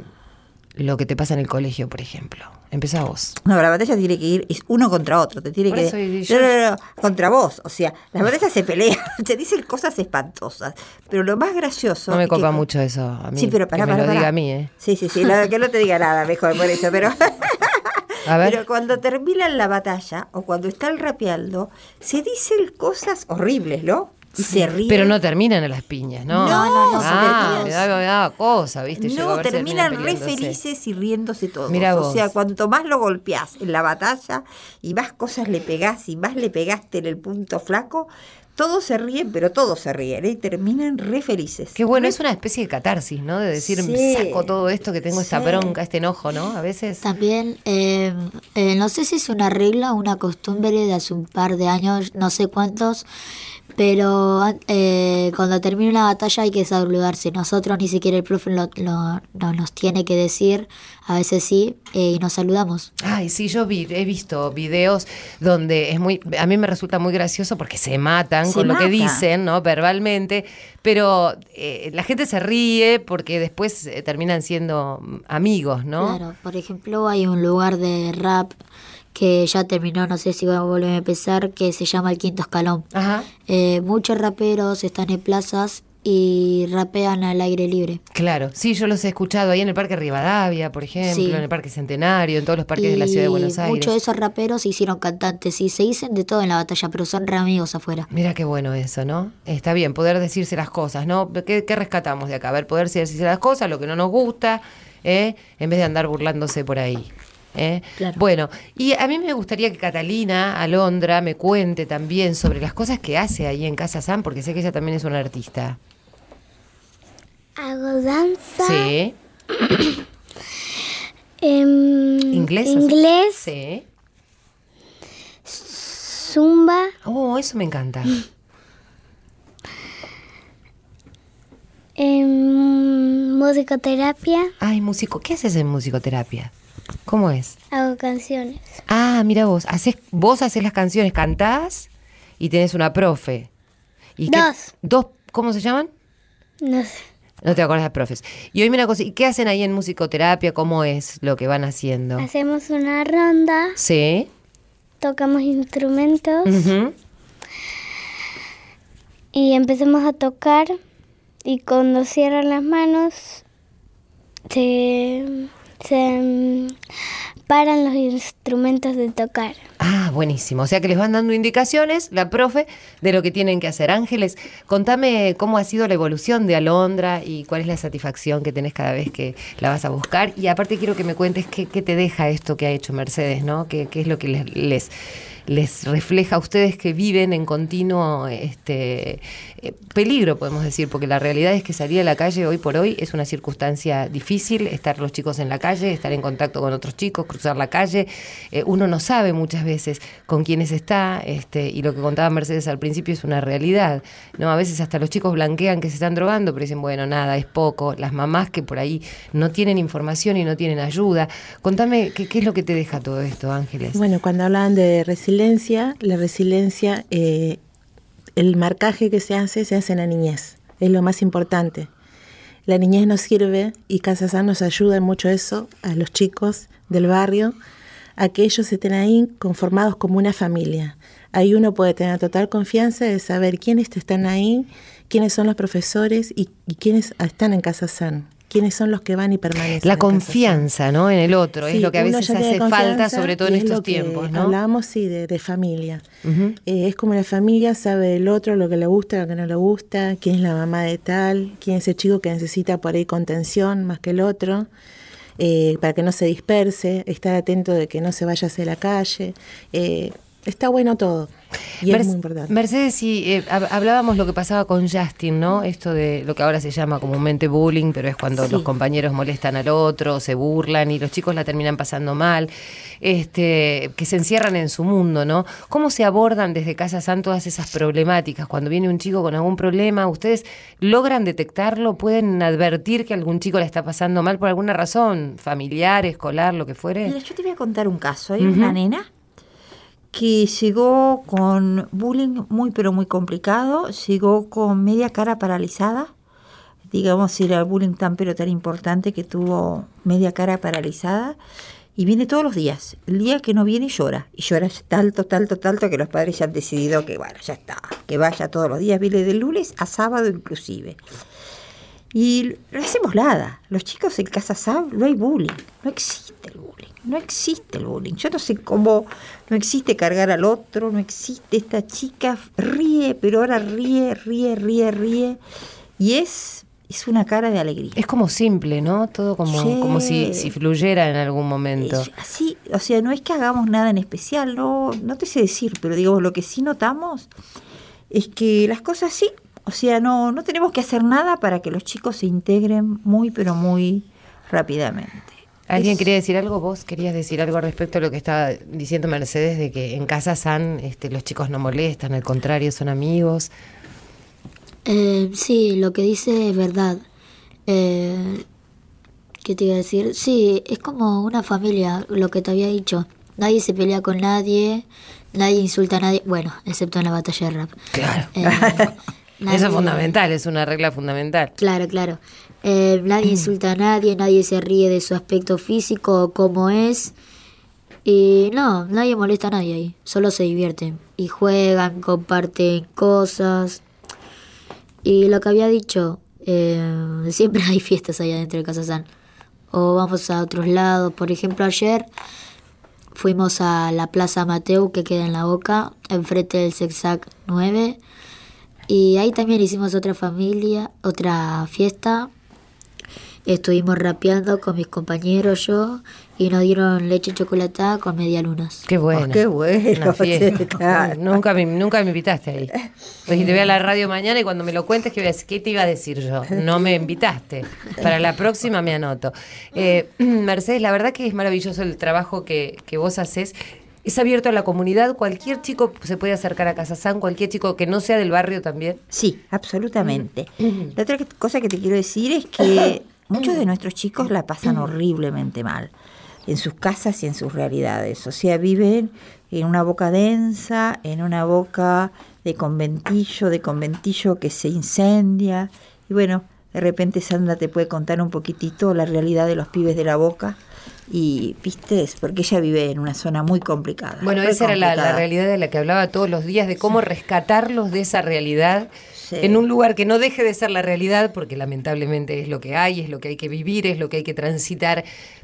lo que te pasa en el colegio, por ejemplo. Empezá vos. No, la batalla tiene que ir, es uno contra otro, te tiene Por que... eso, yo- no, no, no, contra vos, o sea, las batallas se pelean, se dicen cosas espantosas, pero lo más gracioso... No me que- copa mucho eso a mí. Sí, pero pará, que me lo pará. diga a mí, ¿eh? Sí, sí, sí, la- que no te diga nada mejor por eso, pero... A ver. Pero cuando terminan la batalla o cuando están rapeando, se dicen cosas horribles, ¿no? Se ríen. Pero no terminan en las piñas, ¿no? No, no, no, Ah, me daba, me daba cosa, ¿viste? No, si terminan re felices y riéndose todos. Mirá o vos. sea, cuanto más lo golpeás en la batalla y más cosas le pegás y más le pegaste en el punto flaco, todos se ríen, pero todos se ríen ¿eh? y terminan re felices. Qué bueno, es una especie de catarsis, ¿no? De decir, Sí. saco todo esto que tengo, esta bronca, este enojo, ¿no? A veces. También, eh, eh, no sé si es una regla o una costumbre de hace un par de años, no sé cuántos, pero eh, cuando termina una batalla hay que saludarse. Nosotros ni siquiera el profe lo, lo- no nos tiene que decir, a veces sí, eh, y nos saludamos. Ay, sí, yo vi, he visto videos donde es muy, a mí me resulta muy gracioso porque se matan Se con lo que dicen, ¿no? Verbalmente, pero eh, la gente se ríe porque después eh, terminan siendo mm, amigos, ¿no? Claro, por ejemplo, hay un lugar de rap que ya terminó, no sé si va a volver a empezar, que se llama El Quinto Escalón. Ajá. Eh, muchos raperos están en plazas y rapean al aire libre. Claro, sí, yo los he escuchado ahí en el Parque Rivadavia, por ejemplo, Sí. en el Parque Centenario, en todos los parques de la ciudad de Buenos Aires. Muchos de esos raperos se hicieron cantantes y se dicen de todo en la batalla, pero son re amigos afuera. Mira qué bueno eso, ¿no? Está bien, poder decirse las cosas, ¿no? ¿Qué, qué rescatamos de acá? A ver, poder decirse las cosas, lo que no nos gusta, ¿eh? en vez de andar burlándose por ahí. ¿Eh? Claro. Bueno, y a mí me gustaría que Catalina Alondra me cuente también sobre las cosas que hace ahí en Casa San, porque sé que ella también es una artista. Hago danza. Sí. em, ¿Inglés? Inglés. Sí. Zumba. Oh, eso me encanta. em, musicoterapia. Ay, músico, ¿qué haces en musicoterapia? ¿Cómo es? Hago canciones. Ah, mira vos, haces, vos haces las canciones, cantás y tenés una profe. ¿Y qué- Dos. ¿Dos? ¿Cómo se llaman? No sé. No te acuerdas de profes. Y hoy una cosa, ¿y qué hacen ahí en musicoterapia? ¿Cómo es lo que van haciendo? Hacemos una ronda. Sí. tocamos instrumentos y empezamos a tocar y cuando cierran las manos se, se mm, paran los instrumentos de tocar. Ah, buenísimo. O sea que les van dando indicaciones, la profe, de lo que tienen que hacer. Ángeles, contame cómo ha sido la evolución de Alondra y cuál es la satisfacción que tenés cada vez que la vas a buscar. Y aparte quiero que me cuentes qué, qué te deja esto que ha hecho Mercedes, ¿no? ¿Qué, qué es lo que les, les, les refleja a ustedes que viven en continuo este, eh, peligro, podemos decir? Porque la realidad es que salir a la calle hoy por hoy es una circunstancia difícil, estar los chicos en la calle, estar en contacto con otros chicos, cruzar la calle. Eh, uno no sabe muchas veces con quiénes está, este, y lo que contaba Mercedes al principio es una realidad. ¿no? A veces hasta los chicos blanquean que se están drogando, pero dicen, bueno, nada, es poco. Las mamás que por ahí no tienen información y no tienen ayuda. Contame, ¿qué, qué es lo que te deja todo esto, Ángeles? Bueno, cuando hablan de resiliencia, la resiliencia, eh, el marcaje que se hace, se hace en la niñez. Es lo más importante. La niñez nos sirve y Casa San nos ayuda mucho eso a los chicos del barrio, a que ellos estén ahí conformados como una familia. Ahí uno puede tener total confianza de saber quiénes están ahí, quiénes son los profesores y, quiénes están en Casa San, quiénes son los que van y permanecen. La confianza, ¿no? En el otro, es lo que a veces hace falta, sobre todo en es estos lo que tiempos, ¿no? Hablábamos, sí, de, de familia. Eh, es como la familia sabe del otro, lo que le gusta, lo que no le gusta, quién es la mamá de tal, quién es el chico que necesita por ahí contención más que el otro, eh, para que no se disperse, estar atento de que no se vaya hacia la calle. Eh, está bueno todo y es muy importante. Mercedes, sí, eh, hab- hablábamos lo que pasaba con Justin, ¿no? Esto de lo que ahora se llama comúnmente bullying, pero es cuando Sí. los compañeros molestan al otro, se burlan y los chicos la terminan pasando mal, este, que se encierran en su mundo, ¿no? ¿Cómo se abordan desde Casa San todas esas problemáticas? Cuando viene un chico con algún problema, ¿ustedes logran detectarlo? ¿Pueden advertir que algún chico la está pasando mal por alguna razón? ¿Familiar, escolar, lo que fuere? Mira, yo te voy a contar un caso. Hay una nena que llegó con bullying muy pero muy complicado, llegó con media cara paralizada, digamos si era bullying tan pero tan importante que tuvo media cara paralizada y viene todos los días. El día que no viene llora y llora tanto, tanto, tanto que los padres ya han decidido que bueno, ya está, que vaya todos los días, viene de lunes a sábado inclusive. Y no hacemos nada. Los chicos en Casa Sam no hay bullying. No existe el bullying. No existe el bullying. Yo no sé cómo no existe cargar al otro. No existe. Esta chica ríe, pero ahora ríe, ríe, ríe, ríe. Y es, es una cara de alegría. Es como simple, ¿no? Todo como, Sí. como si, si fluyera en algún momento. Es así, o sea, no es que hagamos nada en especial, no, no te sé decir, pero digamos, lo que sí notamos es que las cosas sí, o sea, no, no tenemos que hacer nada para que los chicos se integren muy, pero muy rápidamente. ¿Alguien Es- quería decir algo? ¿Vos querías decir algo respecto a lo que estaba diciendo Mercedes de que en casa San este, los chicos no molestan, al contrario, son amigos? Eh, sí, lo que dice es verdad. Eh, ¿Qué te iba a decir? Sí, es como una familia, lo que te había dicho. Nadie se pelea con nadie, nadie insulta a nadie, bueno, excepto en la batalla de rap. Claro. Eh, Eso es fundamental, es una regla fundamental. Claro, claro. Eh, nadie insulta a nadie, nadie se ríe de su aspecto físico o cómo es. Y no, nadie molesta a nadie ahí, solo se divierten. Y juegan, comparten cosas. Y lo que había dicho, eh, siempre hay fiestas ahí adentro de Casa San. O vamos a otros lados. Por ejemplo, ayer fuimos a la Plaza Mateu que queda en la Boca, enfrente del Sexac 9. Y ahí también hicimos otra familia, otra fiesta. Estuvimos rapeando con mis compañeros, yo, y nos dieron leche chocolatada con media lunas. Qué bueno. Oh, qué bueno, Una fiesta. claro. nunca, me, nunca me invitaste ahí. Dijiste, voy a la radio mañana y cuando me lo cuentes, ¿qué, voy a decir? ¿qué te iba a decir yo? No me invitaste. Para la próxima me anoto. Eh, Mercedes, la verdad que es maravilloso el trabajo que, que vos haces. Es abierto a la comunidad, cualquier chico se puede acercar a Casa San, cualquier chico que no sea del barrio también. Sí, absolutamente. La otra cosa que te quiero decir es que muchos de nuestros chicos la pasan horriblemente mal en sus casas y en sus realidades. O sea, viven en una boca densa, en una boca de conventillo, de conventillo que se incendia. Y bueno, de repente Sandra te puede contar un poquitito la realidad de los pibes de la boca, Y, viste, es porque ella vive en una zona muy complicada. Bueno, esa era la, realidad de la que hablaba todos los días, de cómo rescatarlos de esa realidad en un lugar que no deje de ser la realidad, porque lamentablemente es lo que hay, es lo que hay que vivir, es lo que hay que transitar,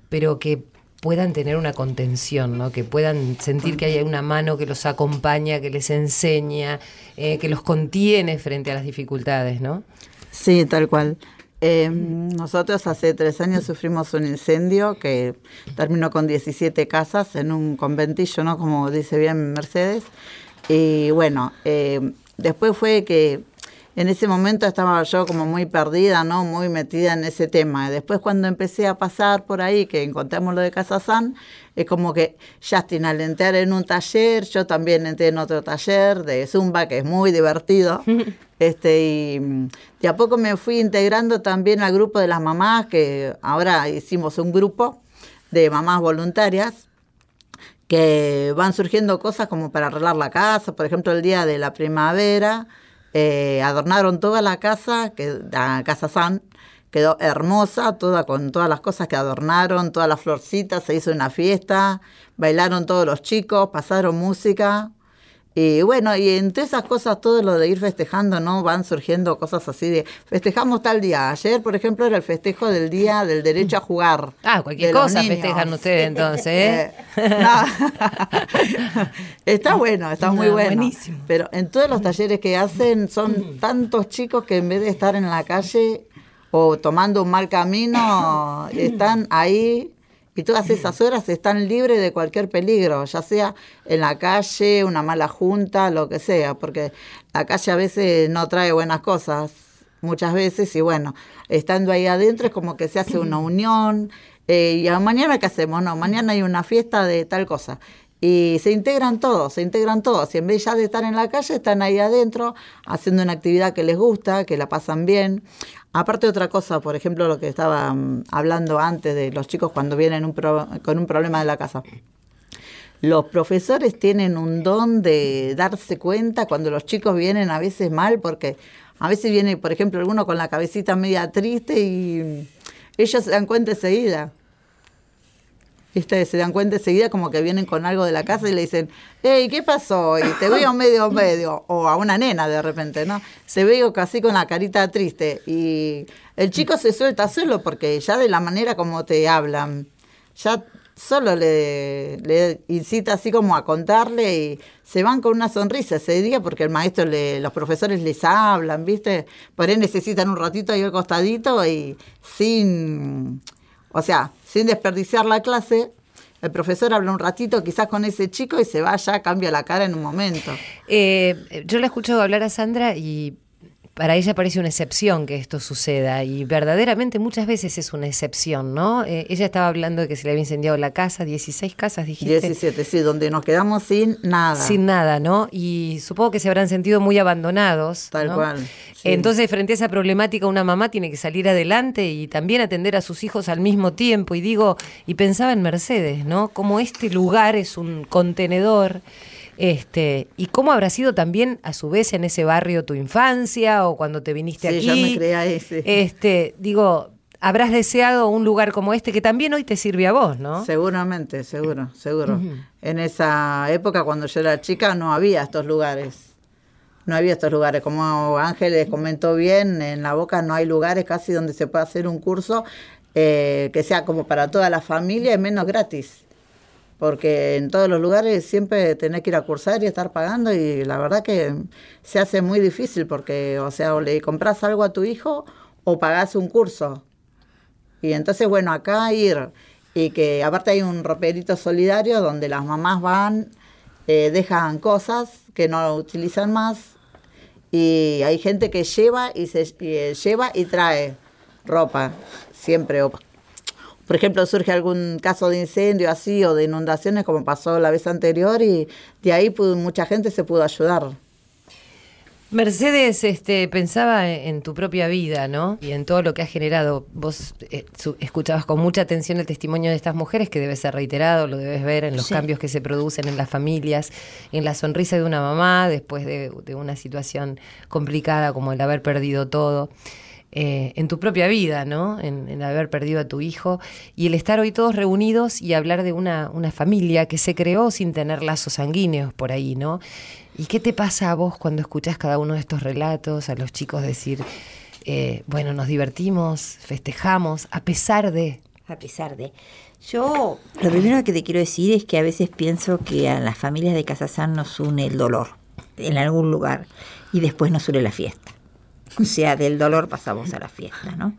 pero que puedan tener una contención, ¿no? que puedan sentir que hay una mano que los acompaña, que les enseña, eh, que los contiene frente a las dificultades, ¿no? Sí, tal cual. Eh, nosotros hace tres años sufrimos un incendio que terminó con 17 casas en un conventillo, ¿no? Como dice bien Mercedes. Y bueno, eh, después fue que en ese momento estaba yo como muy perdida, ¿no? Muy metida en ese tema. Después cuando empecé a pasar por ahí, que encontramos lo de Casa San, es como que Justin al entrar en un taller, yo también entré en otro taller de Zumba, que es muy divertido. Este, y de a poco me fui integrando también al grupo de las mamás, que ahora hicimos un grupo de mamás voluntarias que van surgiendo cosas como para arreglar la casa, por ejemplo, el día de la primavera, eh, adornaron toda la casa, que la casa San quedó hermosa, toda con todas las cosas que adornaron, todas las florcitas, se hizo una fiesta, bailaron todos los chicos, pasaron música. Y bueno, y entre esas cosas, todo lo de ir festejando, ¿no? Van surgiendo cosas así de, festejamos tal día. Ayer, por ejemplo, era el festejo del Día del Derecho a Jugar. Ah, cualquier cosa festejan ustedes entonces, ¿eh? Está bueno, está muy No, bueno. buenísimo. Pero en todos los talleres que hacen son tantos chicos que en vez de estar en la calle o tomando un mal camino, están ahí y todas esas horas están libres de cualquier peligro, ya sea en la calle, una mala junta, lo que sea, porque la calle a veces no trae buenas cosas, muchas veces, y bueno, estando ahí adentro es como que se hace una unión, eh, y mañana qué hacemos, no, mañana hay una fiesta de tal cosa. Y se integran todos, se integran todos. Y en vez ya de estar en la calle, están ahí adentro haciendo una actividad que les gusta, que la pasan bien. Aparte otra cosa, por ejemplo, lo que estaba mm, hablando antes de los chicos cuando vienen un pro- con un problema de la casa. Los profesores tienen un don de darse cuenta cuando los chicos vienen a veces mal, porque a veces viene, por ejemplo, alguno con la cabecita media triste y ellos se dan cuenta enseguida. ¿Viste? Se dan cuenta enseguida como que vienen con algo de la casa y le dicen, hey, ¿qué pasó? Y te veo medio medio, o a una nena de repente, ¿no? Se veo casi con la carita triste y el chico se suelta solo porque ya de la manera como te hablan, ya solo le, le incita así como a contarle y se van con una sonrisa ese día porque el maestro, le, los profesores les hablan, ¿viste? Por ahí necesitan un ratito ahí al costadito y sin, o sea, sin desperdiciar la clase, el profesor habla un ratito quizás con ese chico y se va ya, cambia la cara en un momento. Eh, yo la escucho hablar a Sandra y para ella parece una excepción que esto suceda y verdaderamente muchas veces es una excepción, ¿no? Eh, ella estaba hablando de que se le había incendiado la casa, 16 casas, dijiste. 17, sí, donde nos quedamos sin nada. Sin nada, ¿no? Y supongo que se habrán sentido muy abandonados. Tal ¿no? cual, sí. Entonces, frente a esa problemática, una mamá tiene que salir adelante y también atender a sus hijos al mismo tiempo. Y digo, y pensaba en Mercedes, ¿no? Como este lugar es un contenedor. Este, y cómo habrá sido también a su vez en ese barrio tu infancia o cuando te viniste Sí, aquí. ya me ahí, sí. Este, digo, habrás deseado un lugar como este que también hoy te sirve a vos, ¿no? Seguramente, seguro, seguro. En esa época, cuando yo era chica, no había estos lugares. No había estos lugares. Como Ángeles comentó bien, en la boca no hay lugares casi donde se pueda hacer un curso eh, que sea como para toda la familia y menos gratis. Porque en todos los lugares siempre tenés que ir a cursar y estar pagando y la verdad que se hace muy difícil porque, o sea, o le compras algo a tu hijo o pagás un curso. Y entonces, bueno, acá ir y que aparte hay un roperito solidario donde las mamás van, eh, dejan cosas que no utilizan más y hay gente que lleva y se y, eh, lleva y trae ropa siempre. Por ejemplo, surge algún caso de incendio así o de inundaciones como pasó la vez anterior y de ahí pudo- mucha gente se pudo ayudar. Mercedes, este, pensaba en tu propia vida, ¿no? Y en todo lo que has generado. Vos eh, su- escuchabas con mucha atención el testimonio de estas mujeres, que debe ser reiterado, lo debes ver en los Sí. cambios que se producen en las familias, en la sonrisa de una mamá después de, de una situación complicada como el haber perdido todo. Eh, en tu propia vida, ¿no? En, haber perdido a tu hijo y el estar hoy todos reunidos y hablar de una, una familia que se creó sin tener lazos sanguíneos por ahí, ¿no? ¿Y qué te pasa a vos cuando escuchás cada uno de estos relatos, a los chicos decir, eh, bueno, nos divertimos, festejamos, a pesar de... A pesar de... Yo lo primero que te quiero decir es que a veces pienso que a las familias de Casasán nos une el dolor en algún lugar y después nos une la fiesta. O sea, del dolor pasamos a la fiesta, ¿no?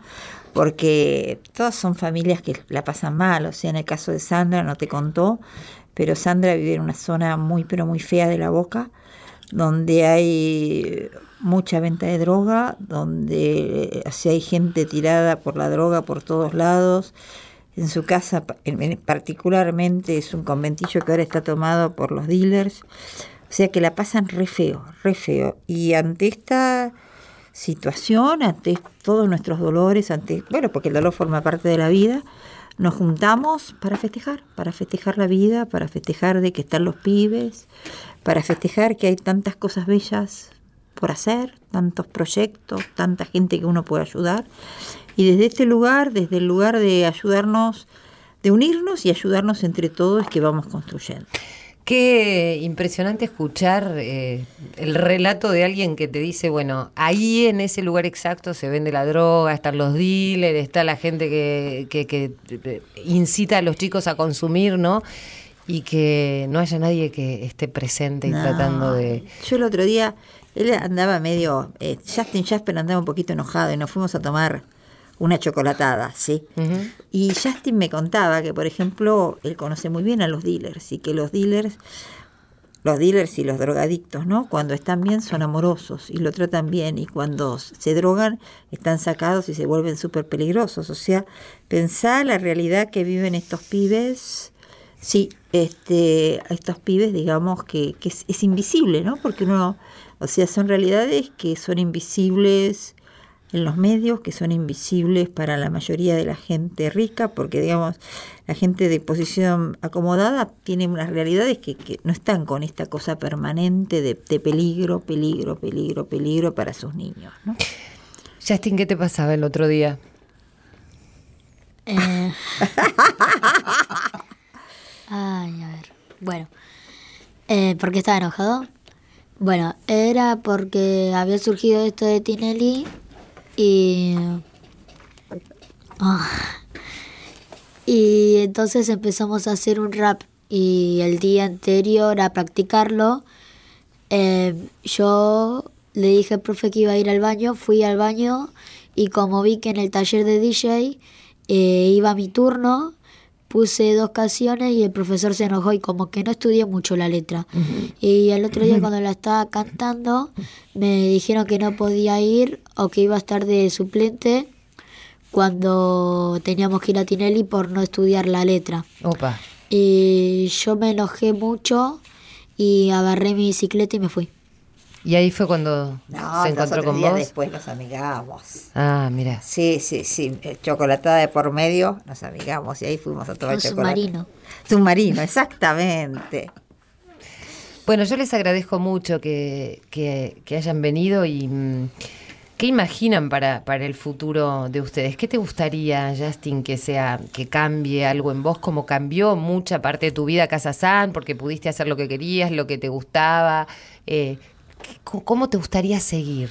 Porque todas son familias que la pasan mal. O sea, en el caso de Sandra no te contó, pero Sandra vive en una zona muy, pero muy fea de la boca, donde hay mucha venta de droga, donde o sea, hay gente tirada por la droga por todos lados. En su casa, en- en- particularmente, es un conventillo que ahora está tomado por los dealers. O sea que la pasan re feo, re feo. Y ante esta situación, ante todos nuestros dolores, ante, bueno, porque el dolor forma parte de la vida, nos juntamos para festejar, para festejar la vida, para festejar de que están los pibes, para festejar que hay tantas cosas bellas por hacer, tantos proyectos, tanta gente que uno puede ayudar. Y desde este lugar, desde el lugar de ayudarnos, de unirnos y ayudarnos entre todos, que vamos construyendo. Qué impresionante escuchar eh, el relato de alguien que te dice, bueno, ahí en ese lugar exacto se vende la droga, están los dealers, está la gente que, que- que, eh, incita a los chicos a consumir, ¿no? Y que no haya nadie que esté presente y No. tratando de... Yo el otro día, él andaba medio, eh, Justin Jasper andaba un poquito enojado y nos fuimos a tomar una chocolatada, ¿sí? Y Justin me contaba que, por ejemplo, él conoce muy bien a los dealers y que los dealers, los dealers y los drogadictos, ¿no? Cuando están bien son amorosos y lo tratan bien y cuando se drogan están sacados y se vuelven súper peligrosos. O sea, pensá la realidad que viven estos pibes. Sí, este, a estos pibes, digamos que, que es, es invisible, ¿no? Porque uno, o sea, son realidades que son invisibles en los medios, que son invisibles para la mayoría de la gente rica, porque digamos, la gente de posición acomodada tiene unas realidades que, que no están con esta cosa permanente de, de peligro, peligro, peligro, peligro para sus niños, ¿no? Justin, ¿qué te pasaba el otro día? Eh, Ay, a ver. Bueno, eh, ¿por qué estaba enojado? Bueno, era porque había surgido esto de Tinelli y. Ah. y entonces empezamos a hacer un rap y el día anterior a practicarlo, eh, yo le dije al profe que iba a ir al baño, fui al baño y como vi que en el taller de DJ eh, iba mi turno, puse dos canciones y el profesor se enojó y como que no estudié mucho la letra. Y el otro día cuando la estaba cantando me dijeron que no podía ir o que iba a estar de suplente cuando teníamos que ir a Tinelli por no estudiar la letra. Opa. Y yo me enojé mucho y agarré mi bicicleta y me fui. Y ahí fue cuando No, se encontró con días vos. después nos amigamos. Ah, mira. Sí, sí, sí. eh, Chocolatada de por medio, nos amigamos y ahí fuimos a tomar Un chocolate. submarino. Submarino, exactamente. Bueno, yo les agradezco mucho que, que- que hayan venido y mm, ¿qué imaginan para, para el futuro de ustedes? ¿Qué te gustaría, Justin, que sea, que cambie algo en vos, como cambió mucha parte de tu vida Casa San, porque pudiste hacer lo que querías, lo que te gustaba? Eh, ¿qué- co- ¿Cómo te gustaría seguir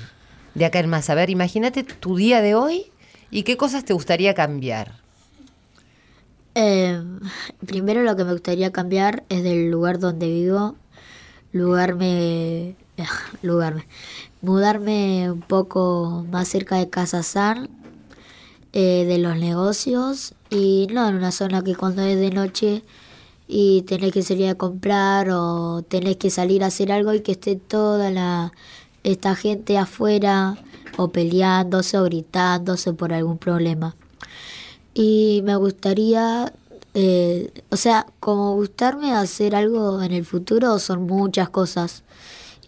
de acá en más? A ver, imagínate tu día de hoy y qué cosas te gustaría cambiar. Eh, primero lo que me gustaría cambiar es del lugar donde vivo, lugarme, lugarme, mudarme un poco más cerca de Casa San, eh, de los negocios y no en una zona que cuando es de noche y tenés que salir a comprar o tenés que salir a hacer algo y que esté toda la esta gente afuera o peleándose o gritándose por algún problema. Y me gustaría, eh, o sea, como gustarme hacer algo en el futuro son muchas cosas.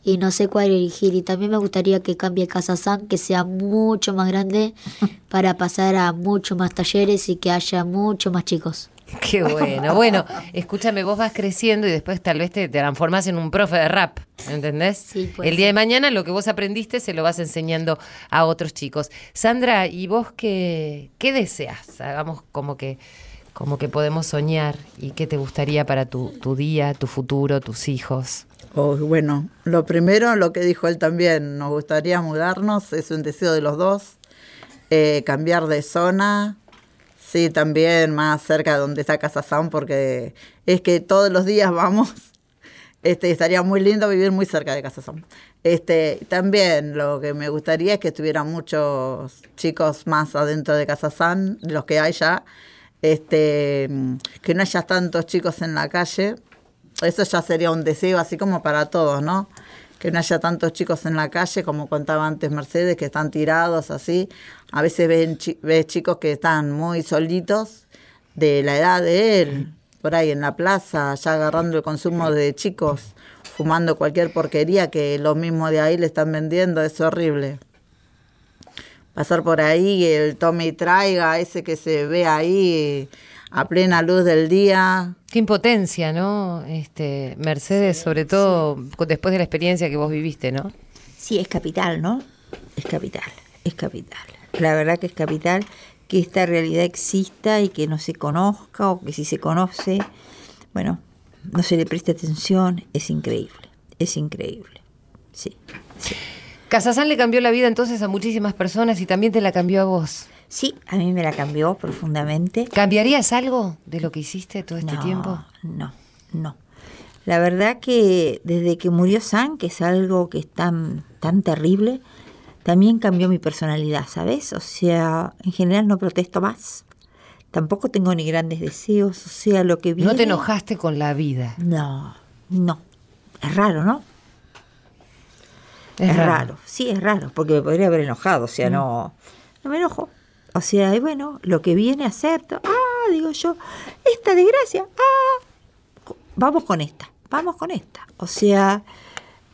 y no sé cuál elegir. Y también me gustaría que cambie Casa San, que sea mucho más grande para pasar a mucho más talleres y que haya mucho más chicos. Qué bueno. Bueno, escúchame, vos vas creciendo y después tal vez te, transformás en un profe de rap, ¿entendés? Sí, puede El día de mañana lo que vos aprendiste se lo vas enseñando a otros chicos. Sandra, ¿y vos qué, qué deseas? Hagamos como que, como que podemos soñar y qué te gustaría para tu, tu día, tu futuro, tus hijos. Oh, bueno, lo primero, lo que dijo él también, nos gustaría mudarnos, es un deseo de los dos, eh, cambiar de zona, sí, también más cerca de donde está Casa porque es que todos los días vamos, este, estaría muy lindo vivir muy cerca de Casa. Este, también lo que me gustaría es que estuvieran muchos chicos más adentro de Casa de los que hay ya, este, que no haya tantos chicos en la calle, eso ya sería un deseo así como para todos, ¿no? Que no haya tantos chicos en la calle, como contaba antes Mercedes, que están tirados así. A veces ven, chi- ves chicos que están muy solitos, de la edad de él, por ahí en la plaza, ya agarrando el consumo de chicos, fumando cualquier porquería que los mismos de ahí le están vendiendo, es horrible. Pasar por ahí, el tome y traiga, ese que se ve ahí a plena luz del día, Qué impotencia, ¿no? Este, Mercedes, sobre todo después de la experiencia que vos viviste, ¿no? Sí, es capital, ¿no? Es capital, es capital. La verdad que es capital que esta realidad exista y que no se conozca o que si se conoce, bueno, no se le preste atención, es increíble, es increíble. Sí, sí. Casasán le cambió la vida entonces a muchísimas personas y también te la cambió a vos. Sí, a mí me la cambió profundamente. ¿Cambiarías algo de lo que hiciste todo este no, tiempo? No, no. La verdad que desde que murió San, que es algo que es tan, tan terrible, también cambió mi personalidad, ¿sabes? O sea, en general no protesto más. Tampoco tengo ni grandes deseos, o sea, lo que viene... No te enojaste con la vida. No, no. Es raro, ¿no? Es Es, raro. raro. sí, es raro, porque me podría haber enojado, o sea, no, no me enojo. O sea, y bueno, lo que viene a ser, to- ah, digo yo, esta desgracia, ah, vamos con esta, vamos con esta. O sea,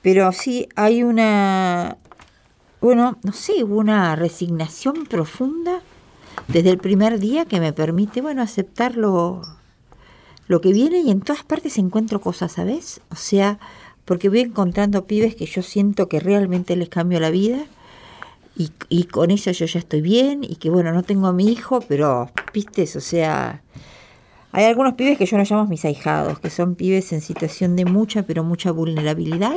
pero sí hay una, bueno, no sé, una resignación profunda desde el primer día que me permite, bueno, aceptar lo, lo que viene y en todas partes encuentro cosas, ¿sabes? O sea, porque voy encontrando pibes que yo siento que realmente les cambio la vida y, y con eso yo ya estoy bien y que bueno, no tengo a mi hijo, pero, viste, o sea, hay algunos pibes que yo los llamo mis ahijados, que son pibes en situación de mucha, pero mucha vulnerabilidad.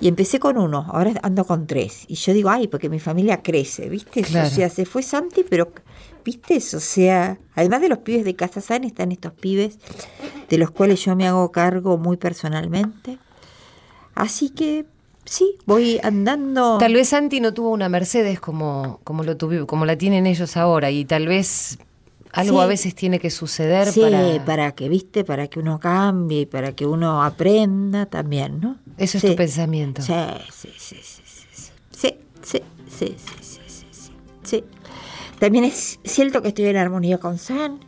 Y empecé con uno, ahora ando con tres. Y yo digo, ay, porque mi familia crece, ¿viste? Claro. O sea, se fue Santi, pero, ¿viste? O sea, además de los pibes de Casa San, están estos pibes de los cuales yo me hago cargo muy personalmente. Así que, sí, voy andando. Tal vez Santi no tuvo una Mercedes como, como, lo tuvi- como la tienen ellos ahora y tal vez algo Sí. a veces tiene que suceder Sí, para... para... que, ¿viste? Para que uno cambie y para que uno aprenda también, ¿no? Eso es tu pensamiento. Sí, sí, sí, sí, sí, sí, sí, sí, sí, sí, sí, sí, sí, sí. También es cierto que estoy en armonía con San,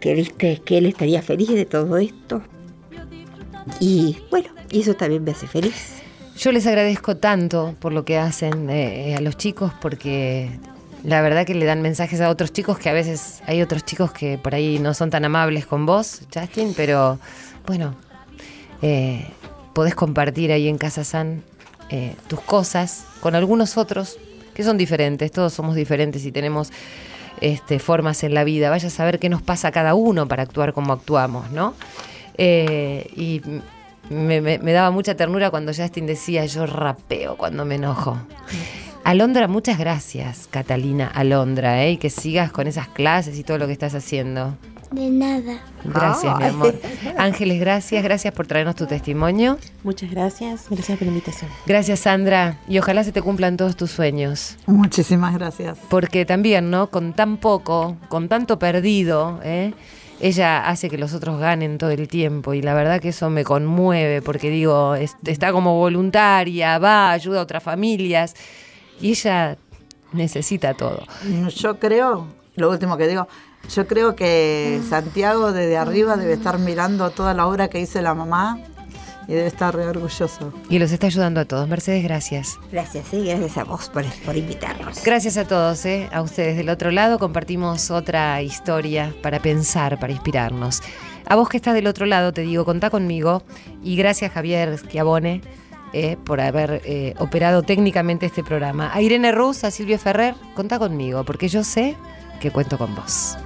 que viste que él estaría feliz de todo esto. Y bueno, y eso también me hace feliz. Yo les agradezco tanto por lo que hacen eh, a los chicos porque la verdad que le dan mensajes a otros chicos que a veces hay otros chicos que por ahí no son tan amables con vos, Justin, pero bueno, eh, podés compartir ahí en Casa San eh, tus cosas con algunos otros que son diferentes, todos somos diferentes y tenemos este, formas en la vida. Vaya a saber qué nos pasa a cada uno para actuar como actuamos, ¿no? Eh, y me, daba mucha ternura cuando Justin decía yo rapeo cuando me enojo. Alondra, muchas gracias, Catalina Alondra, ¿eh? y que sigas con esas clases y todo lo que estás haciendo. De nada. Gracias, mi Ay. amor. Ángeles, gracias, gracias por traernos tu testimonio. Muchas gracias, gracias por la invitación. Gracias, Sandra, y ojalá se te cumplan todos tus sueños. Muchísimas gracias. Porque también, ¿no? Con tan poco, con tanto perdido, ¿eh? ella hace que los otros ganen todo el tiempo y la verdad que eso me conmueve porque digo, es- está como voluntaria, va, ayuda a otras familias y ella necesita todo. Yo creo, lo último que digo, yo creo que Santiago desde arriba debe estar mirando toda la obra que hizo la mamá y debe estar re orgulloso. Y los está ayudando a todos. Mercedes, gracias. Gracias, sí, gracias a vos por, por invitarnos. Gracias a todos, ¿eh? a ustedes del otro lado. Compartimos otra historia para pensar, para inspirarnos. A vos que estás del otro lado, te digo, contá conmigo. Y gracias, Javier Schiavone, eh, por haber eh, operado técnicamente este programa. A Irene Rus, a Silvia Ferrer, contá conmigo, porque yo sé que cuento con vos.